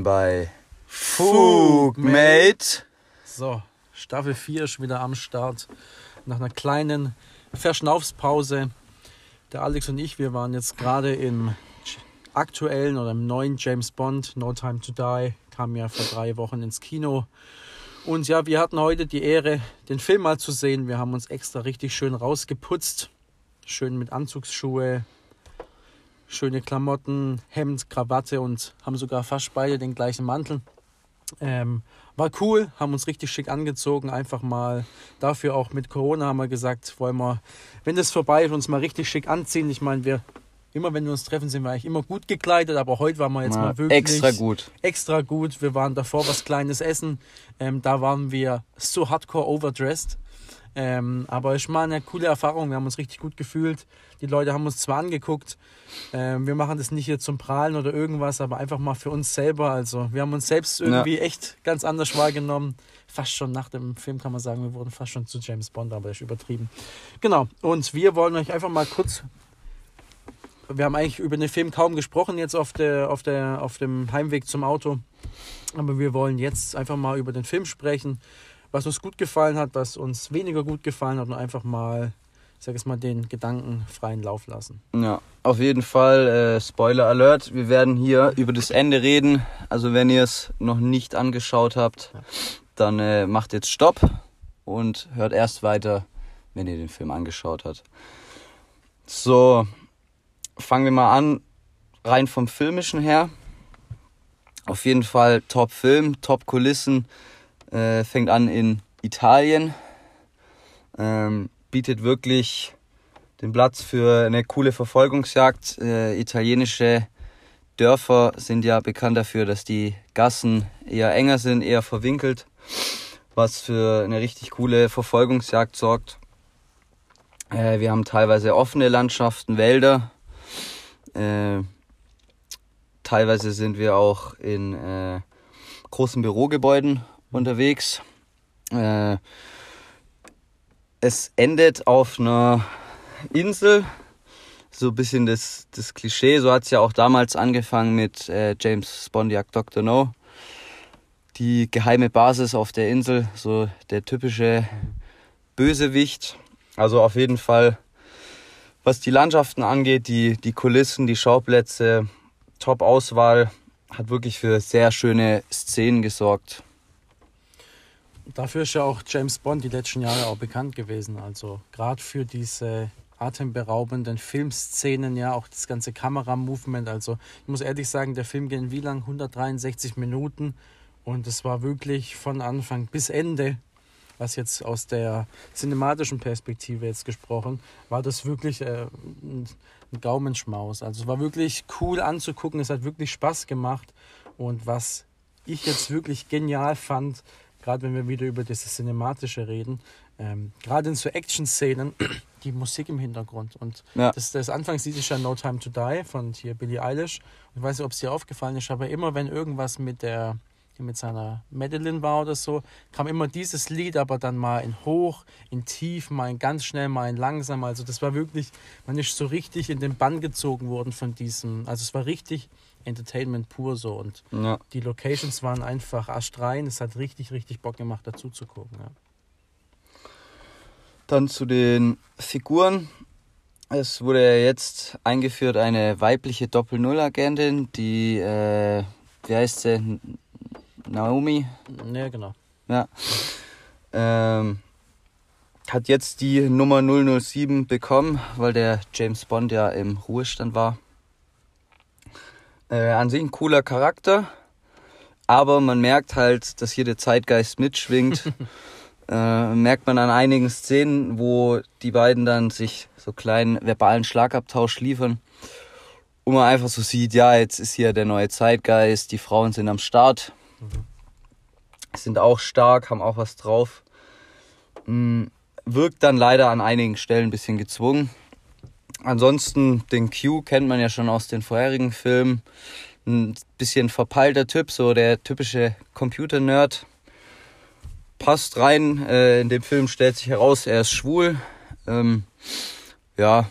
Menschen bei Fugmate. So, Staffel 4 ist wieder am Start. Nach einer kleinen Verschnaufspause. Der Alex und ich, wir waren jetzt gerade im aktuellen oder im neuen James Bond, No Time to Die, kam ja vor drei Wochen ins Kino. Und ja, wir hatten heute die Ehre, den Film mal zu sehen. Wir haben uns extra richtig schön rausgeputzt. Schön mit Anzugsschuhe, schöne Klamotten, Hemd, Krawatte und haben sogar fast beide den gleichen Mantel. Ähm, war cool, haben uns richtig schick angezogen, einfach mal dafür auch mit Corona haben wir gesagt, wollen wir, wenn das vorbei ist, uns mal richtig schick anziehen. Ich meine, wir immer wenn wir uns treffen, sind wir eigentlich immer gut gekleidet, aber heute waren wir jetzt Ja, mal wirklich extra gut. Extra gut. Wir waren davor was Kleines essen. Ähm, da waren wir so hardcore overdressed. Ähm, aber es war eine coole Erfahrung. Wir haben uns richtig gut gefühlt. Die Leute haben uns zwar angeguckt. Ähm, wir machen das nicht hier zum Prahlen oder irgendwas, aber einfach mal für uns selber. Also wir haben uns selbst irgendwie echt ganz anders wahrgenommen. Fast schon nach dem Film kann man sagen, wir wurden fast schon zu James Bond, aber das ist übertrieben. Genau. Und wir wollen euch einfach mal kurz wir haben eigentlich über den Film kaum gesprochen jetzt auf, der, auf, der, auf dem Heimweg zum Auto. Aber wir wollen jetzt einfach mal über den Film sprechen, was uns gut gefallen hat, was uns weniger gut gefallen hat und einfach mal, ich sag jetzt mal, den Gedanken freien Lauf lassen. Ja, auf jeden Fall äh, Spoiler Alert. Wir werden hier über das Ende reden. Also wenn ihr es noch nicht angeschaut habt, dann äh, macht jetzt Stopp und hört erst weiter, wenn ihr den Film angeschaut habt. So, fangen wir mal an, rein vom filmischen her. Auf jeden Fall Top-Film, Top-Kulissen. Äh, fängt an in Italien. Ähm, bietet wirklich den Platz für eine coole Verfolgungsjagd. Äh, italienische Dörfer sind ja bekannt dafür, dass die Gassen eher enger sind, eher verwinkelt, was für eine richtig coole Verfolgungsjagd sorgt. Äh, wir haben teilweise offene Landschaften, Wälder. Äh, teilweise sind wir auch in äh, großen Bürogebäuden unterwegs. Äh, es endet auf einer Insel, so ein bisschen das, das Klischee. So hat es ja auch damals angefangen mit äh, James jagt Dr. No. Die geheime Basis auf der Insel, so der typische Bösewicht. Also auf jeden Fall, was die Landschaften angeht, die, die Kulissen, die Schauplätze, Top-Auswahl, hat wirklich für sehr schöne Szenen gesorgt. Dafür ist ja auch James Bond die letzten Jahre auch bekannt gewesen. Also gerade für diese atemberaubenden Filmszenen, ja, auch das ganze Kameramovement. Also ich muss ehrlich sagen, der Film ging wie lang? 163 Minuten. Und es war wirklich von Anfang bis Ende, was jetzt aus der cinematischen Perspektive jetzt gesprochen, war das wirklich äh, ein ein Gaumenschmaus. Also es war wirklich cool anzugucken, es hat wirklich Spaß gemacht. Und was ich jetzt wirklich genial fand, gerade wenn wir wieder über das Cinematische reden, ähm, gerade in so Action-Szenen, die Musik im Hintergrund. Und Ja. das, das Anfangslied ist ja No Time to Die von hier Billie Eilish. Ich weiß nicht, ob es dir aufgefallen ist, aber immer wenn irgendwas mit der mit seiner Madeline war oder so, kam immer dieses Lied, aber dann mal in hoch, in tief, mal in ganz schnell, mal in langsam. Also das war wirklich, man ist so richtig in den Bann gezogen worden von diesem, also es war richtig Entertainment pur so und Ja. die Locations waren einfach astrein. Es hat richtig, richtig Bock gemacht, dazu zu gucken. Ja. Dann zu den Figuren. Es wurde ja jetzt eingeführt eine weibliche Doppel-Null-Agentin, die, äh, wie heißt sie? Naomi. Ja, genau. Ja. Ähm, hat jetzt die Nummer 007 bekommen, weil der James Bond ja im Ruhestand war. Äh, an sich ein cooler Charakter, aber man merkt halt, dass hier der Zeitgeist mitschwingt. äh, merkt man an einigen Szenen, wo die beiden dann sich so kleinen verbalen Schlagabtausch liefern. Und man einfach so sieht, ja, jetzt ist hier der neue Zeitgeist, die Frauen sind am Start, sind auch stark, haben auch was drauf. Mm, Wirkt dann leider an einigen Stellen ein bisschen gezwungen. Ansonsten, den Q kennt man ja schon aus den vorherigen Filmen. Ein bisschen verpeilter Typ, so der typische Computer-Nerd. Passt rein. Äh, in dem Film stellt sich heraus, er ist schwul. Ähm, ja,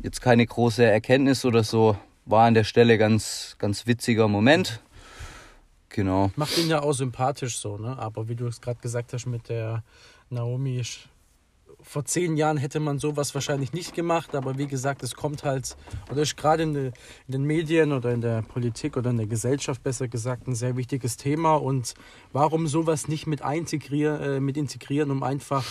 jetzt keine große Erkenntnis oder so. War an der Stelle ganz, ganz witziger Moment. Genau. Macht ihn ja auch sympathisch so, ne? Aber wie du es gerade gesagt hast mit der Naomi, vor zehn Jahren hätte man sowas wahrscheinlich nicht gemacht, aber wie gesagt, es kommt halt, oder ist gerade in, in, den Medien oder in der Politik oder in der Gesellschaft besser gesagt ein sehr wichtiges Thema. Und warum sowas nicht mit, integrier, äh, mit integrieren, um einfach,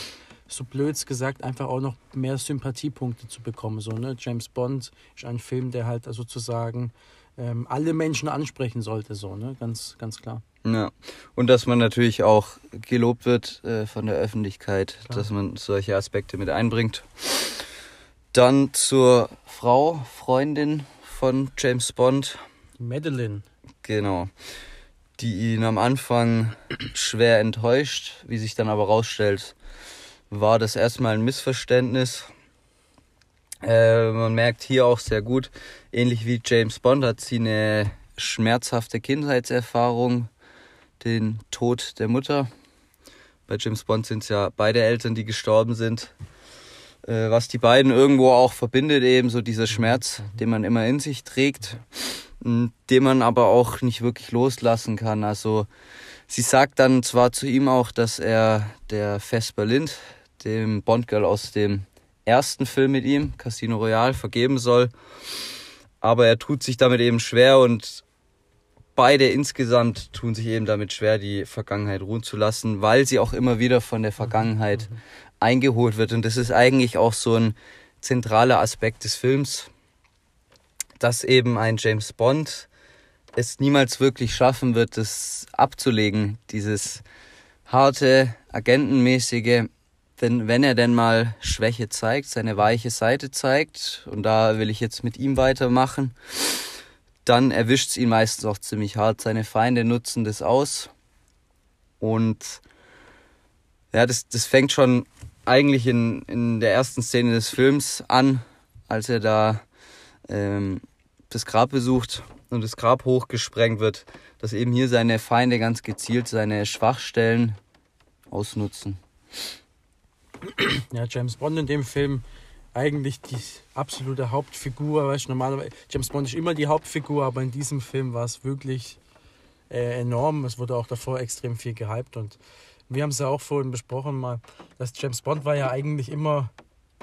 so blöds gesagt, einfach auch noch mehr Sympathiepunkte zu bekommen. So, ne? James Bond ist ein Film, der halt sozusagen ähm, alle Menschen ansprechen sollte, so, ne? Ganz, ganz klar. Ja, und dass man natürlich auch gelobt wird äh, von der Öffentlichkeit, Klar. dass man solche Aspekte mit einbringt. Dann zur Frau, Freundin von James Bond. Madeline. Genau. Die ihn am Anfang schwer enttäuscht, wie sich dann aber rausstellt, war das erstmal ein Missverständnis. Äh, man merkt hier auch sehr gut, ähnlich wie James Bond hat sie eine schmerzhafte Kindheitserfahrung den Tod der Mutter. Bei James Bond sind es ja beide Eltern, die gestorben sind. Äh, was die beiden irgendwo auch verbindet, eben so dieser Schmerz, den man immer in sich trägt, den man aber auch nicht wirklich loslassen kann. Also sie sagt dann zwar zu ihm auch, dass er der Vesper Lind, dem Bond-Girl aus dem ersten Film mit ihm, Casino Royale, vergeben soll. Aber er tut sich damit eben schwer und beide insgesamt tun sich eben damit schwer, die Vergangenheit ruhen zu lassen, weil sie auch immer wieder von der Vergangenheit mhm. eingeholt wird. Und das ist eigentlich auch so ein zentraler Aspekt des Films, dass eben ein James Bond es niemals wirklich schaffen wird, das abzulegen, dieses harte, agentenmäßige, denn wenn er denn mal Schwäche zeigt, seine weiche Seite zeigt, und da will ich jetzt mit ihm weitermachen, dann erwischt es ihn meistens auch ziemlich hart. Seine Feinde nutzen das aus. Und ja, das, das fängt schon eigentlich in, in der ersten Szene des Films an, als er da ähm, das Grab besucht und das Grab hochgesprengt wird, dass eben hier seine Feinde ganz gezielt seine Schwachstellen ausnutzen. Ja, James Bond in dem Film eigentlich die absolute Hauptfigur. Weißt, normalerweise, James Bond ist immer die Hauptfigur, aber in diesem Film war es wirklich äh, enorm. Es wurde auch davor extrem viel gehypt und wir haben es ja auch vorhin besprochen mal, dass James Bond war ja eigentlich immer,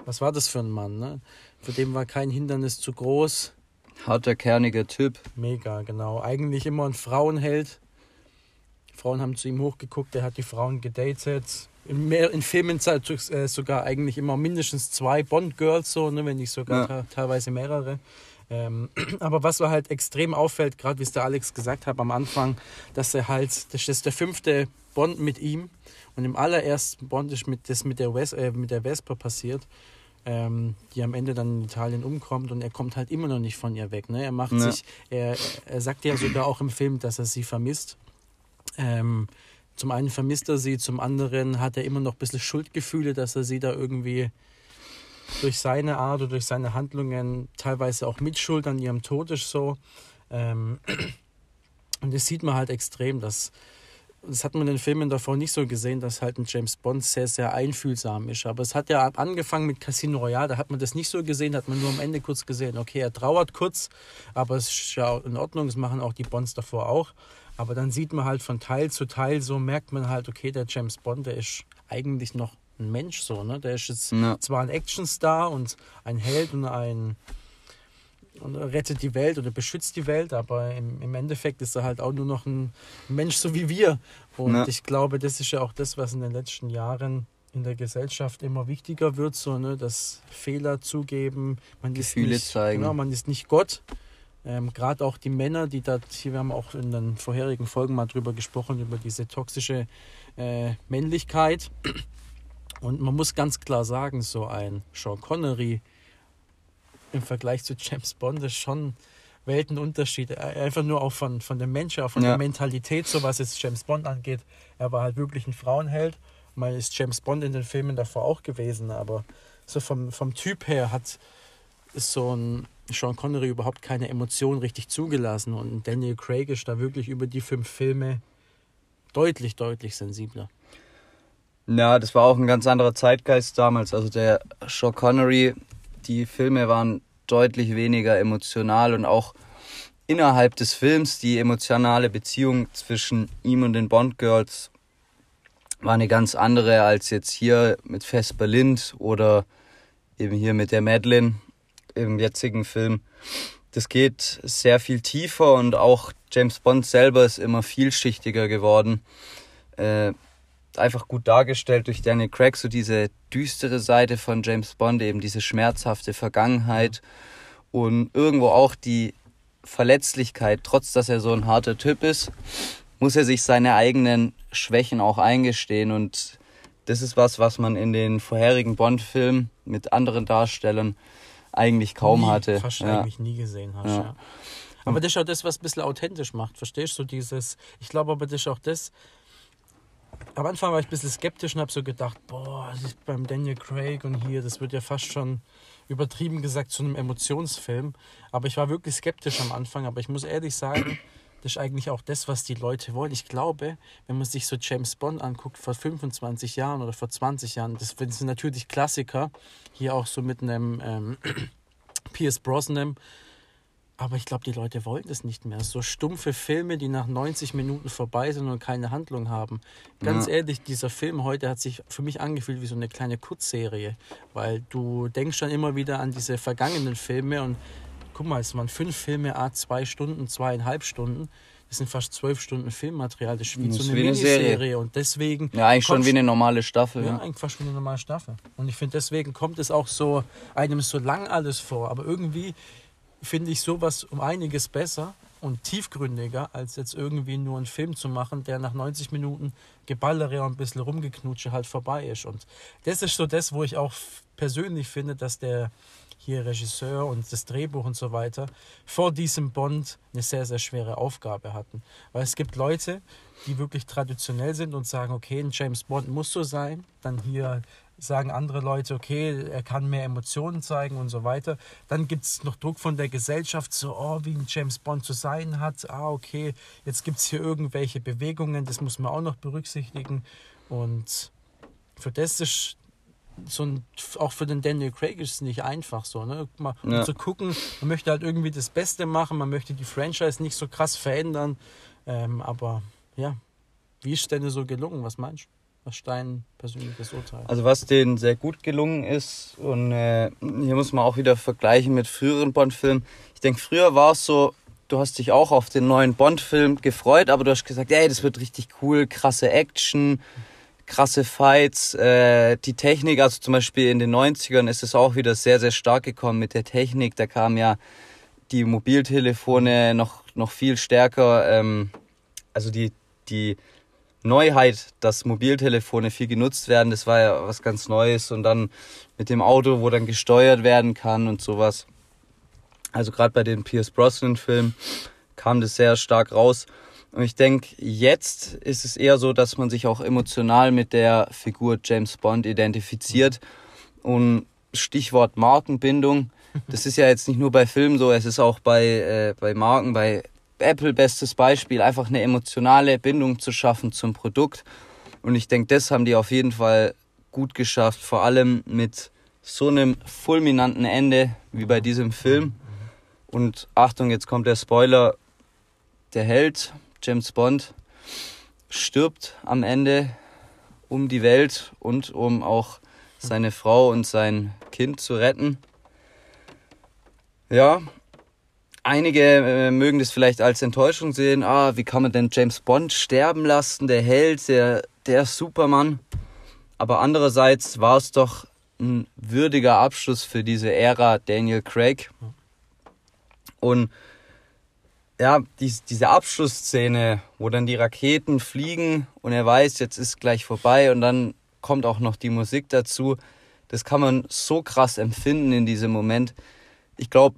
was war das für ein Mann, ne? Für den war kein Hindernis zu groß. Harter, kerniger Typ. Mega, genau. Eigentlich immer ein Frauenheld. Frauen haben zu ihm hochgeguckt, er hat die Frauen gedatet in, mehr, in Filmen äh, sogar eigentlich immer mindestens zwei Bond-Girls, so, ne, wenn nicht sogar ja. teilweise mehrere. Ähm, aber was halt extrem auffällt, gerade wie es der Alex gesagt hat am Anfang, dass er halt, das ist der fünfte Bond mit ihm und im allerersten Bond ist mit, das mit der, Wes, äh, mit der Vespa passiert, ähm, die am Ende dann in Italien umkommt und er kommt halt immer noch nicht von ihr weg. Ne? Er macht ja. sich, er, er sagt ja sogar auch im Film, dass er sie vermisst. Ähm, zum einen vermisst er sie, zum anderen hat er immer noch ein bisschen Schuldgefühle, dass er sie da irgendwie durch seine Art oder durch seine Handlungen teilweise auch mitschuld an ihrem Tod ist so. Ähm, und das sieht man halt extrem, dass das hat man in den Filmen davor nicht so gesehen, dass halt ein James Bond sehr, sehr einfühlsam ist. Aber es hat ja angefangen mit Casino Royale, da hat man das nicht so gesehen, da hat man nur am Ende kurz gesehen, okay, er trauert kurz, aber es ist ja in Ordnung, das machen auch die Bonds davor auch. Aber dann sieht man halt von Teil zu Teil, so merkt man halt, okay, der James Bond, der ist eigentlich noch ein Mensch so, ne? Der ist jetzt ja. zwar ein Actionstar und ein Held und ein und rettet die Welt oder beschützt die Welt, aber im, im Endeffekt ist er halt auch nur noch ein Mensch, so wie wir. Und ja. ich glaube, das ist ja auch das, was in den letzten Jahren in der Gesellschaft immer wichtiger wird, so, ne, das Fehler zugeben, man Gefühle ist nicht, zeigen. Genau, man ist nicht Gott, ähm, Gerade auch die Männer, die da, wir haben auch in den vorherigen Folgen mal drüber gesprochen, über diese toxische äh, Männlichkeit. Und man muss ganz klar sagen, so ein Sean Connery im Vergleich zu James Bond ist schon Weltenunterschied. Einfach nur auch von, von dem Menschen, auch von ja. der Mentalität, so was jetzt James Bond angeht. Er war halt wirklich ein Frauenheld. Mal ist James Bond in den Filmen davor auch gewesen, aber so vom, vom Typ her hat ist so ein Sean Connery überhaupt keine Emotionen richtig zugelassen und Daniel Craig ist da wirklich über die fünf Filme deutlich, deutlich sensibler. Ja, das war auch ein ganz anderer Zeitgeist damals. Also der Sean Connery, die Filme waren deutlich weniger emotional und auch innerhalb des Films die emotionale Beziehung zwischen ihm und den Bond Girls war eine ganz andere als jetzt hier mit Vesper Lind oder eben hier mit der Madeline im jetzigen Film. Das geht sehr viel tiefer und auch James Bond selber ist immer vielschichtiger geworden. Äh, einfach gut dargestellt durch Daniel Craig, so diese düstere Seite von James Bond, eben diese schmerzhafte Vergangenheit und irgendwo auch die Verletzlichkeit, trotz dass er so ein harter Typ ist, muss er sich seine eigenen Schwächen auch eingestehen und das ist was, was man in den vorherigen Bond-Filmen mit anderen Darstellern eigentlich kaum nie, hatte. Fast ja. eigentlich nie gesehen hast, Ja. Aber das ist auch das, was ein bisschen authentisch macht, verstehst du? Dieses, ich glaube aber, das ist auch das. Am Anfang war ich ein bisschen skeptisch und habe so gedacht, boah, das ist beim Daniel Craig und hier, das wird ja fast schon übertrieben gesagt zu einem Emotionsfilm. Aber ich war wirklich skeptisch am Anfang, aber ich muss ehrlich sagen, das ist eigentlich auch das, was die Leute wollen. Ich glaube, wenn man sich so James Bond anguckt vor 25 Jahren oder vor 20 Jahren, das sind natürlich Klassiker, hier auch so mit einem ähm, Pierce Brosnan, aber ich glaube, die Leute wollen das nicht mehr. So stumpfe Filme, die nach 90 Minuten vorbei sind und keine Handlung haben. Ganz Ja. ehrlich, dieser Film heute hat sich für mich angefühlt wie so eine kleine Kurzserie, weil du denkst dann immer wieder an diese vergangenen Filme und guck mal, es waren fünf Filme, a zwei Stunden, zweieinhalb Stunden. Das sind fast zwölf Stunden Filmmaterial. Das ist wie Das so eine wie eine Miniserie. Serie. Und deswegen. Ja, eigentlich schon wie eine normale Staffel. ja, Ja. eigentlich fast wie eine normale Staffel. Und ich finde, deswegen kommt es auch so einem so lang alles vor. Aber irgendwie finde ich sowas um einiges besser und tiefgründiger, als jetzt irgendwie nur einen Film zu machen, der nach 90 Minuten Geballere und ein bisschen Rumgeknutsche halt vorbei ist. Und das ist so das, wo ich auch persönlich finde, dass der hier Regisseur und das Drehbuch und so weiter vor diesem Bond eine sehr, sehr schwere Aufgabe hatten. Weil es gibt Leute, die wirklich traditionell sind und sagen, okay, ein James Bond muss so sein. Dann hier sagen andere Leute, okay, er kann mehr Emotionen zeigen und so weiter. Dann gibt es noch Druck von der Gesellschaft, so, oh, wie ein James Bond zu sein hat. Ah, okay, jetzt gibt es hier irgendwelche Bewegungen, das muss man auch noch berücksichtigen. Und für das ist so ein, auch für den Daniel Craig ist es nicht einfach so, ne? Mal, um Ja. zu gucken, man möchte halt irgendwie das Beste machen, man möchte die Franchise nicht so krass verändern. Ähm, aber ja, wie ist denn so gelungen? Was meinst du? Was ist dein persönliches Urteil? Also was denen sehr gut gelungen ist und äh, hier muss man auch wieder vergleichen mit früheren Bond-Filmen. Ich denke, früher war es so, du hast dich auch auf den neuen Bond-Film gefreut, aber du hast gesagt, ey, das wird richtig cool, krasse Action, krasse Fights, äh, die Technik, also zum Beispiel in den 90ern ist es auch wieder sehr, sehr stark gekommen mit der Technik. Da kamen ja die Mobiltelefone noch, noch viel stärker, ähm, also die, die Neuheit, dass Mobiltelefone viel genutzt werden, das war ja was ganz Neues und dann mit dem Auto, wo dann gesteuert werden kann und sowas. Also gerade bei den Pierce Brosnan Filmen kam das sehr stark raus. Und ich denke, jetzt ist es eher so, dass man sich auch emotional mit der Figur James Bond identifiziert. Und Stichwort Markenbindung, das ist ja jetzt nicht nur bei Filmen so, es ist auch bei, äh, bei Marken, bei Apple bestes Beispiel, einfach eine emotionale Bindung zu schaffen zum Produkt. Und ich denke, das haben die auf jeden Fall gut geschafft, vor allem mit so einem fulminanten Ende wie bei diesem Film. Und Achtung, jetzt kommt der Spoiler. Der Held, James Bond, stirbt am Ende um die Welt und um auch seine Frau und sein Kind zu retten. Ja, einige äh, mögen das vielleicht als Enttäuschung sehen. Ah, wie kann man denn James Bond sterben lassen? Der Held, der, der Superman. Aber andererseits war es doch ein würdiger Abschluss für diese Ära Daniel Craig. Und ja, dies, diese Abschlussszene, wo dann die Raketen fliegen und er weiß, jetzt ist gleich vorbei und dann kommt auch noch die Musik dazu. Das kann man so krass empfinden in diesem Moment. Ich glaube,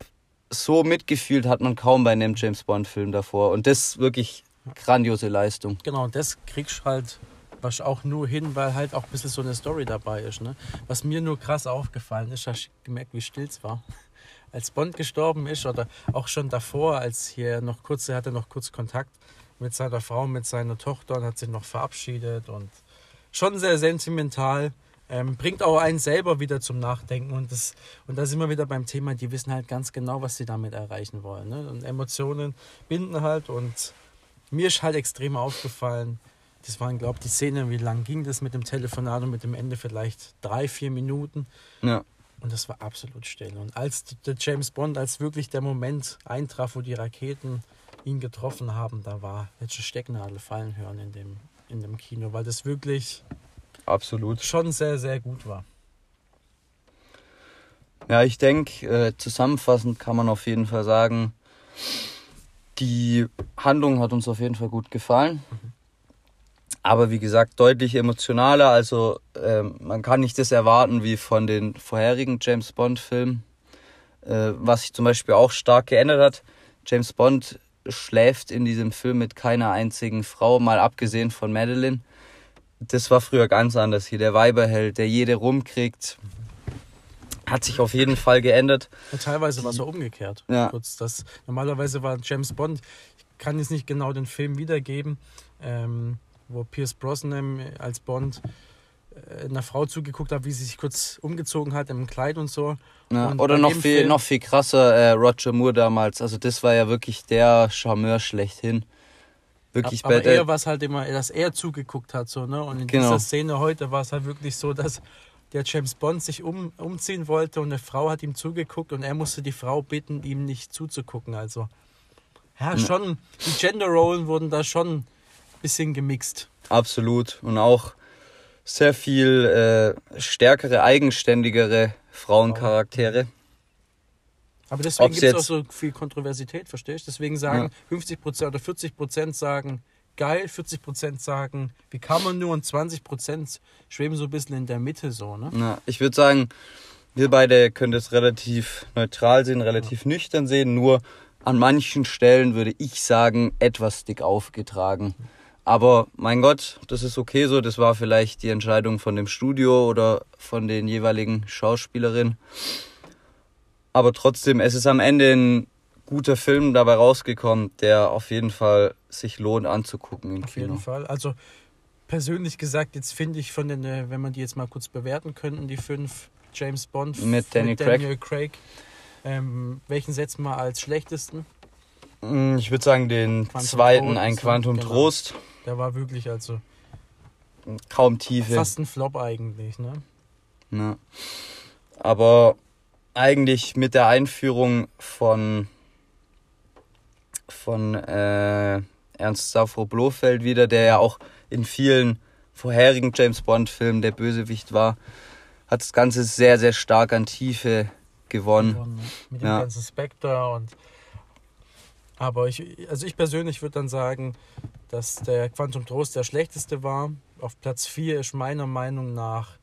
so mitgefühlt hat man kaum bei einem James Bond Film davor und das ist wirklich grandiose Leistung. Genau, das kriegst du halt was auch nur hin, weil halt auch ein bisschen so eine Story dabei ist. Ne? Was mir nur krass aufgefallen ist, hast du gemerkt, wie still es war. Als Bond gestorben ist oder auch schon davor, als hier noch kurz, er hatte noch kurz Kontakt mit seiner Frau, mit seiner Tochter und hat sich noch verabschiedet und schon sehr sentimental. Ähm, bringt auch einen selber wieder zum Nachdenken. Und, das, und da sind wir wieder beim Thema, die wissen halt ganz genau, was sie damit erreichen wollen. Ne? Und Emotionen binden halt. Und mir ist halt extrem aufgefallen, das waren, glaube ich, die Szenen, wie lang ging das mit dem Telefonat und mit dem Ende vielleicht drei, vier Minuten. Ja. Und das war absolut still. Und als der James Bond, als wirklich der Moment eintraf, wo die Raketen ihn getroffen haben, da war jetzt eine Stecknadel fallen hören in dem, in dem Kino, weil das wirklich Absolut. schon sehr, sehr gut war. Ja, ich denke, äh, zusammenfassend kann man auf jeden Fall sagen, die Handlung hat uns auf jeden Fall gut gefallen. Aber wie gesagt, deutlich emotionaler. Also ähm, man kann nicht das erwarten wie von den vorherigen James Bond-Filmen. Äh, was sich zum Beispiel auch stark geändert hat. James Bond schläft in diesem Film mit keiner einzigen Frau, mal abgesehen von Madeline. Das war früher ganz anders hier. Der Weiberheld, der jede rumkriegt, hat sich auf jeden Fall geändert. Und teilweise war es auch umgekehrt. Ja. Kurz, das, normalerweise war James Bond, ich kann jetzt nicht genau den Film wiedergeben, ähm, wo Pierce Brosnan als Bond äh, einer Frau zugeguckt hat, wie sie sich kurz umgezogen hat im Kleid und so. Ja, Und oder noch viel, Film- noch viel krasser, äh, Roger Moore damals. Also das war ja wirklich der Charmeur schlechthin. Wirklich Aber bei er der, war es halt immer, dass er zugeguckt hat. So, ne? Und in Genau. dieser Szene heute war es halt wirklich so, dass der James Bond sich um, umziehen wollte und eine Frau hat ihm zugeguckt und er musste die Frau bitten, ihm nicht zuzugucken. Also, ja, schon, die Gender-Rollen wurden da schon bisschen gemixt. Absolut. Und auch sehr viel äh, stärkere, eigenständigere Frauencharaktere. Aber deswegen gibt es auch so viel Kontroversität, verstehst du? Deswegen sagen 50% oder 40% sagen geil, 40% sagen, wie kann man nur und 20% schweben so ein bisschen in der Mitte so, ne? Ja, ich würde sagen, wir beide können das relativ neutral sehen, relativ nüchtern sehen. Nur an manchen Stellen würde ich sagen, etwas dick aufgetragen. Aber mein Gott, das ist okay so. Das war vielleicht die Entscheidung von dem Studio oder von den jeweiligen Schauspielerinnen. Aber trotzdem, es ist am Ende ein guter Film dabei rausgekommen, der auf jeden Fall sich lohnt anzugucken im Auf Kino. jeden Fall. Also persönlich gesagt, jetzt finde ich von den, äh, wenn man die jetzt mal kurz bewerten könnten, die fünf James Bond Mit Daniel Daniel Craig, ähm, welchen setzen wir als schlechtesten? Mm, Ich würde sagen, den Quantum zweiten, Trost, ein? Quantum Genau. Trost. Der war wirklich also Kaum Tiefe. fast ein Flop eigentlich, ne? Ja. Aber eigentlich mit der Einführung von, von äh, Ernst Safro Blofeld wieder, der ja auch in vielen vorherigen James Bond-Filmen der Bösewicht war, hat das Ganze sehr, sehr stark an Tiefe gewonnen. Gewonnen, ne? Mit dem Ja. ganzen Spectre und aber ich, also ich persönlich würde dann sagen, dass der Quantum Trost der schlechteste war. Auf Platz 4 ist meiner Meinung nach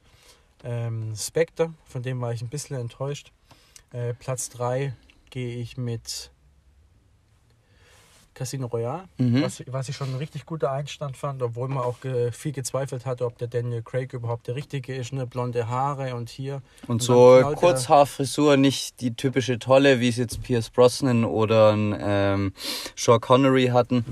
ähm, Spectre, von dem war ich ein bisschen enttäuscht. Äh, Platz 3 gehe ich mit Casino Royale, Mhm. was, was ich schon ein richtig guter Einstand fand, obwohl man auch ge, viel gezweifelt hatte, ob der Daniel Craig überhaupt der richtige ist. Ne? Blonde Haare und hier. Und dann so Kurzhaarfrisur, nicht die typische Tolle, wie es jetzt Pierce Brosnan oder ein, ähm, Sean Connery hatten.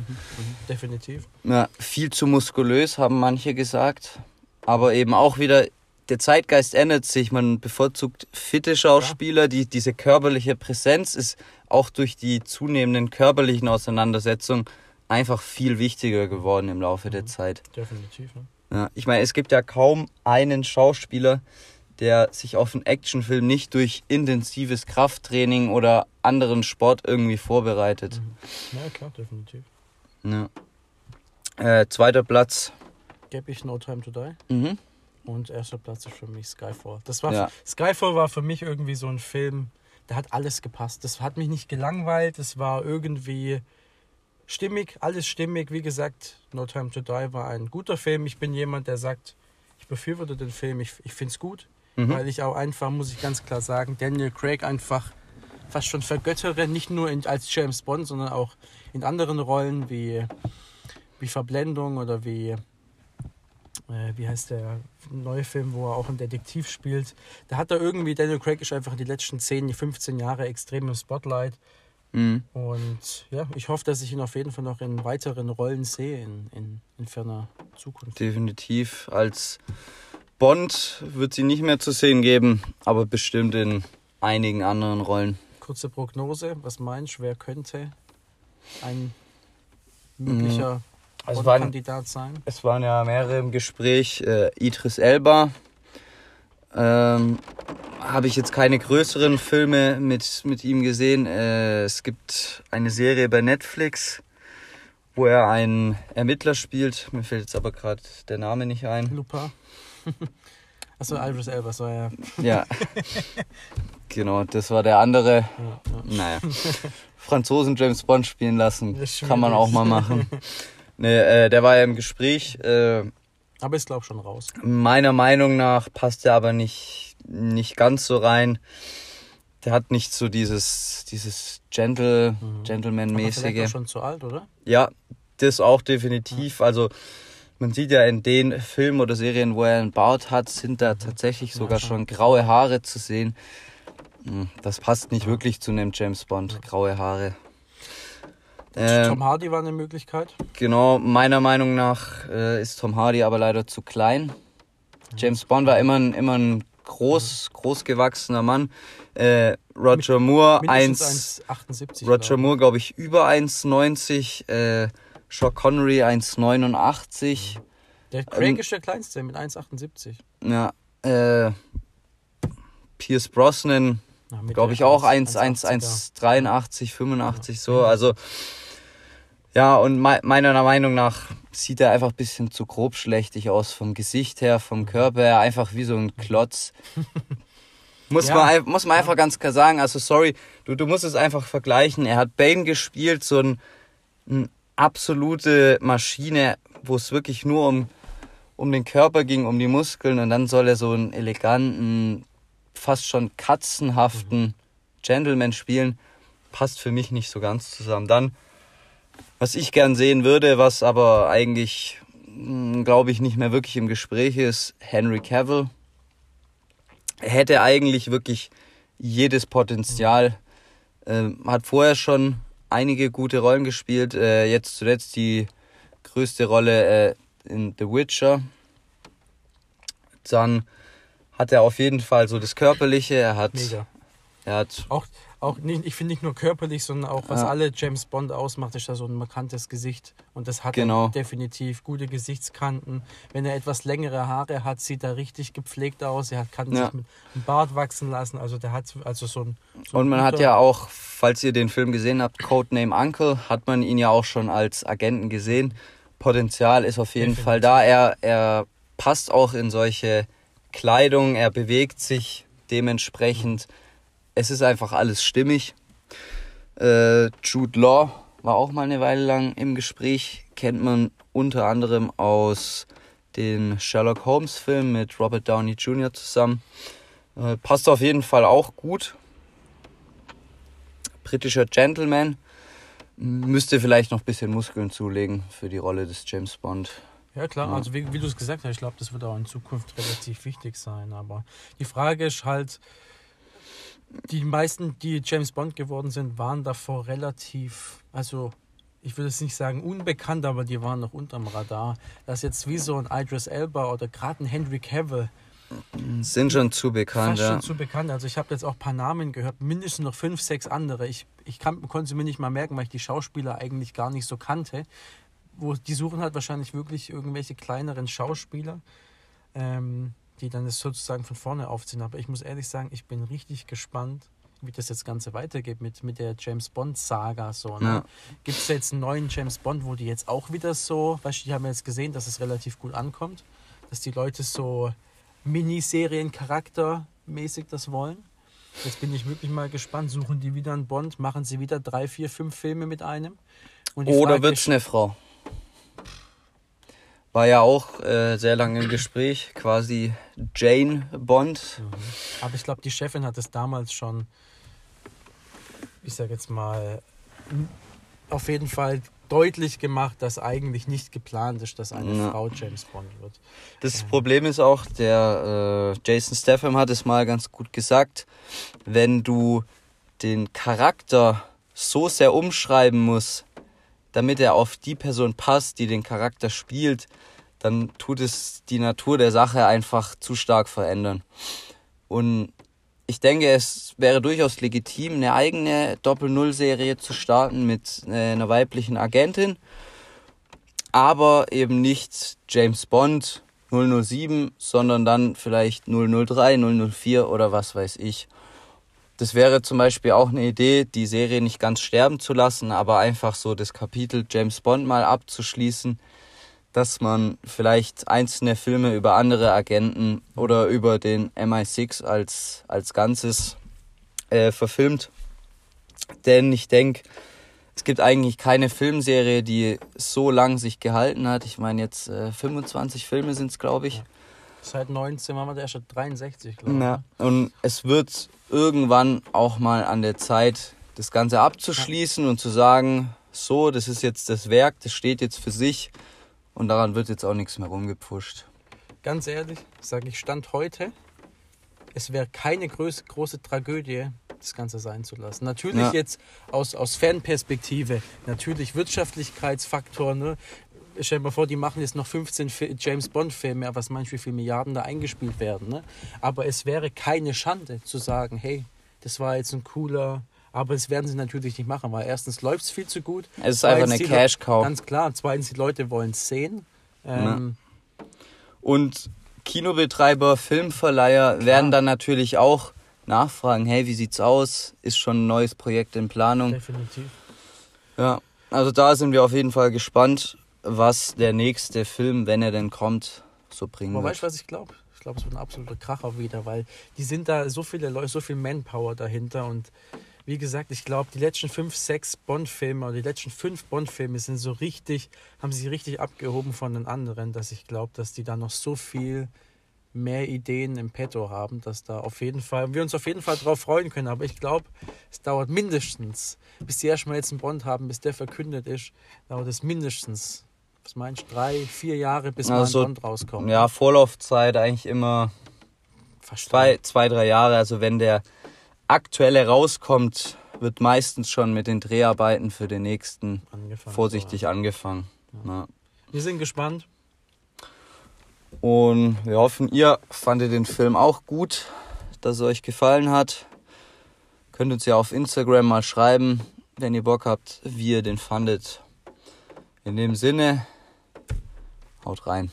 Definitiv. Ja, viel zu muskulös, haben manche gesagt. Aber eben auch wieder, der Zeitgeist ändert sich. Man bevorzugt fitte Schauspieler. Die, diese körperliche Präsenz ist auch durch die zunehmenden körperlichen Auseinandersetzungen einfach viel wichtiger geworden im Laufe der Zeit. Definitiv. Ne? Ja, ich meine, es gibt ja kaum einen Schauspieler, der sich auf einen Actionfilm nicht durch intensives Krafttraining oder anderen Sport irgendwie vorbereitet. Ja, klar, definitiv. Ja. Äh, zweiter Platz. Gebe ich No Time to Die. Mhm. Und erster Platz ist für mich Skyfall. Das war Ja. Skyfall war für mich irgendwie so ein Film, der hat alles gepasst. Das hat mich nicht gelangweilt, es war irgendwie stimmig, alles stimmig. Wie gesagt, No Time to Die war ein guter Film. Ich bin jemand, der sagt, ich befürworte den Film, ich, ich finde es gut, Mhm. weil ich auch einfach, muss ich ganz klar sagen, Daniel Craig einfach fast schon vergöttere, nicht nur in, als James Bond, sondern auch in anderen Rollen wie, wie Verblendung oder wie äh, wie heißt der neue Film, wo er auch einen Detektiv spielt. Da hat er irgendwie, Daniel Craig ist einfach die letzten 10, 15 Jahre extrem im Spotlight. Mhm. Und ja, ich hoffe, dass ich ihn auf jeden Fall noch in weiteren Rollen sehe in, in, in ferner Zukunft. Definitiv als Bond wird sie nicht mehr zu sehen geben, aber bestimmt in einigen anderen Rollen. Kurze Prognose, was meinst du, wer könnte ein möglicher Also waren- Bond-Kandidat sein? Es waren ja mehrere im Gespräch. Äh, Idris Elba. Ähm, Habe ich jetzt keine größeren Filme mit, mit ihm gesehen. Äh, es gibt eine Serie bei Netflix, wo er einen Ermittler spielt. Mir fällt jetzt aber gerade der Name nicht ein. Lupin? Achso, Iris Elba, so ja. Ja. genau, das war der andere. ja, ja. Naja. Franzosen James Bond spielen lassen. Kann man auch mal machen. Nee, äh, der war ja im Gespräch. Äh, Aber ist glaube schon raus. Meiner Meinung nach passt er aber nicht, nicht ganz so rein. Der hat nicht so dieses, dieses Gentle, Mhm. Gentleman-mäßige. schon zu alt, oder? Ja, das auch definitiv. Also man sieht ja in den Filmen oder Serien, wo er einen Bart hat, sind da tatsächlich Ja, sogar schon. schon graue Haare zu sehen. Hm, Das passt nicht wirklich zu einem James Bond, graue Haare. Ähm, Tom Hardy war eine Möglichkeit. Genau, meiner Meinung nach äh, ist Tom Hardy aber leider zu klein. James Bond war immer ein, immer ein groß, großgewachsener Mann. Äh, Roger Moore, Mindestens 1, 1,78. Roger. Moore, glaube ich, über 1,90. Äh, Sean Connery 1,89. Der Craig ähm, ist der kleinste mit 1,78. Ja, äh, Pierce Brosnan, Ja, glaube ich, auch 1, 1, 1, 1,80er. 1,83, 85, so. Also, ja, und mei- meiner Meinung nach sieht er einfach ein bisschen zu grobschlächtig aus vom Gesicht her, vom Körper her, einfach wie so ein Klotz. Muss, Ja. man, ein- muss man einfach ganz klar sagen, also sorry, du, du musst es einfach vergleichen. Er hat Bane gespielt, so ein, eine absolute Maschine, wo es wirklich nur um, um den Körper ging, um die Muskeln und dann soll er so einen eleganten, fast schon katzenhaften Gentleman spielen. Passt für mich nicht so ganz zusammen. Dann, was ich gern sehen würde, was aber eigentlich, glaube ich, nicht mehr wirklich im Gespräch ist, Henry Cavill. Er hätte eigentlich wirklich jedes Potenzial. Ähm, hat vorher schon einige gute Rollen gespielt. Äh, jetzt zuletzt die größte Rolle äh, in The Witcher. Dann hat er auf jeden Fall so das Körperliche. Er hat, Mega. er hat Auch, auch nicht, ich finde nicht nur körperlich, sondern auch, was Ja. alle James Bond ausmacht, ist da so ein markantes Gesicht. Und das hat Genau. er definitiv. Gute Gesichtskanten. Wenn er etwas längere Haare hat, sieht er richtig gepflegt aus. Er hat, kann Ja. sich mit einem Bart wachsen lassen. Also der hat also so ein. So Und man hat ja auch, falls ihr den Film gesehen habt, Codename Uncle, hat man ihn ja auch schon als Agenten gesehen. Potenzial ist auf jeden Definitiv. Fall da. Er, er passt auch in solche Kleidung, er bewegt sich dementsprechend. Es ist einfach alles stimmig. Äh, Jude Law war auch mal eine Weile lang im Gespräch. Kennt man unter anderem aus den Sherlock Holmes Film mit Robert Downey Jr. zusammen. Äh, passt auf jeden Fall auch gut britischer Gentleman. Müsste vielleicht noch ein bisschen Muskeln zulegen für die Rolle des James Bond. Ja klar, Ja. also wie, wie du es gesagt hast, ich glaube, das wird auch in Zukunft relativ wichtig sein. Aber die Frage ist halt, die meisten, die James Bond geworden sind, waren davor relativ, also ich würde es nicht sagen unbekannt, aber die waren noch unterm Radar. Dass jetzt wie so ein Idris Elba oder gerade ein Henry Cavill Sind schon zu bekannt, fast ja. schon zu bekannt. Also ich habe jetzt auch ein paar Namen gehört, mindestens noch fünf, sechs andere. Ich, ich kann, konnte sie mir nicht mal merken, weil ich die Schauspieler eigentlich gar nicht so kannte. Wo, die suchen halt wahrscheinlich wirklich irgendwelche kleineren Schauspieler, ähm, die dann das sozusagen von vorne aufziehen. Aber ich muss ehrlich sagen, ich bin richtig gespannt, wie das jetzt Ganze weitergeht mit, mit der James Bond-Saga. So, ne? Ja. Gibt es jetzt einen neuen James Bond, wo die jetzt auch wieder so, weißt du, die haben jetzt gesehen, dass es relativ gut ankommt, dass die Leute so Miniserien-Charakter-mäßig das wollen. Jetzt bin ich wirklich mal gespannt. Suchen die wieder einen Bond? Machen sie wieder drei, vier, fünf Filme mit einem? Oder wird's ist- eine Frau? War ja auch äh, sehr lange im Gespräch, quasi Jane Bond. Aber ich glaube, die Chefin hat es damals schon, ich sage jetzt mal, auf jeden Fall deutlich gemacht, dass eigentlich nicht geplant ist, dass eine Ja. Frau James Bond wird. Das Problem ist auch, der äh, Jason Statham hat es mal ganz gut gesagt, wenn du den Charakter so sehr umschreiben musst, damit er auf die Person passt, die den Charakter spielt, dann tut es die Natur der Sache einfach zu stark verändern. Und ich denke, es wäre durchaus legitim, eine eigene Doppel-Null-Serie zu starten mit äh, einer weiblichen Agentin, aber eben nicht James Bond 007, sondern dann vielleicht 003, 004 oder was weiß ich. Das wäre zum Beispiel auch eine Idee, die Serie nicht ganz sterben zu lassen, aber einfach so das Kapitel James Bond mal abzuschließen, dass man vielleicht einzelne Filme über andere Agenten oder über den MI6 als, als Ganzes äh, verfilmt. Denn ich denke, es gibt eigentlich keine Filmserie, die so lang sich gehalten hat. Ich meine, jetzt äh, 25 Filme sind es, glaube ich. Seit 19 waren wir der erste 63, glaube ich. Ja, und es wird irgendwann auch mal an der Zeit, das Ganze abzuschließen und zu sagen, so, das ist jetzt das Werk, das steht jetzt für sich und daran wird jetzt auch nichts mehr rumgepfuscht. Ganz ehrlich, sage ich, Stand heute, es wäre keine große, große Tragödie, das Ganze sein zu lassen. Natürlich Ja. jetzt aus, aus Fanperspektive, natürlich Wirtschaftlichkeitsfaktor. Ne? Stell dir mal vor, die machen jetzt noch 15 Fi- James Bond-Filme, was wie viele Milliarden da eingespielt werden. Ne? Aber es wäre keine Schande zu sagen, hey, das war jetzt ein cooler. Aber das werden sie natürlich nicht machen, weil erstens läuft es viel zu gut. Es ist einfach eine Cash-Cow. Ganz klar. Zweitens, die Leute wollen es sehen. Ähm, Und Kinobetreiber, Filmverleiher werden dann natürlich auch nachfragen, hey, wie sieht's aus? Ist schon ein neues Projekt in Planung? Definitiv. Ja, also da sind wir auf jeden Fall gespannt, was der nächste Film, wenn er denn kommt, so bringen Aber weißt du, wird. was ich glaube? Ich glaube, es wird ein absoluter Kracher wieder, weil die sind da so viele Leute, so viel Manpower dahinter und wie gesagt, ich glaube, die letzten fünf, sechs Bond-Filme oder die letzten fünf Bond-Filme sind so richtig, haben sich richtig abgehoben von den anderen, dass ich glaube, dass die da noch so viel mehr Ideen im Petto haben, dass da auf jeden Fall, wir uns auf jeden Fall drauf freuen können. Aber ich glaube, es dauert mindestens, bis die erstmal jetzt einen Bond haben, bis der verkündet ist, dauert es mindestens, was meinst du, drei, vier Jahre, bis mal Also, ein Bond rauskommt. Ja, Vorlaufzeit eigentlich immer zwei, zwei, drei Jahre. Also wenn der aktuelle rauskommt, wird meistens schon mit den Dreharbeiten für den nächsten angefangen. vorsichtig angefangen. Ja. Wir sind gespannt. Und wir hoffen, ihr fandet den Film auch gut, dass es euch gefallen hat. Könnt uns ja auf Instagram mal schreiben, wenn ihr Bock habt, wie ihr den fandet. In dem Sinne, haut rein.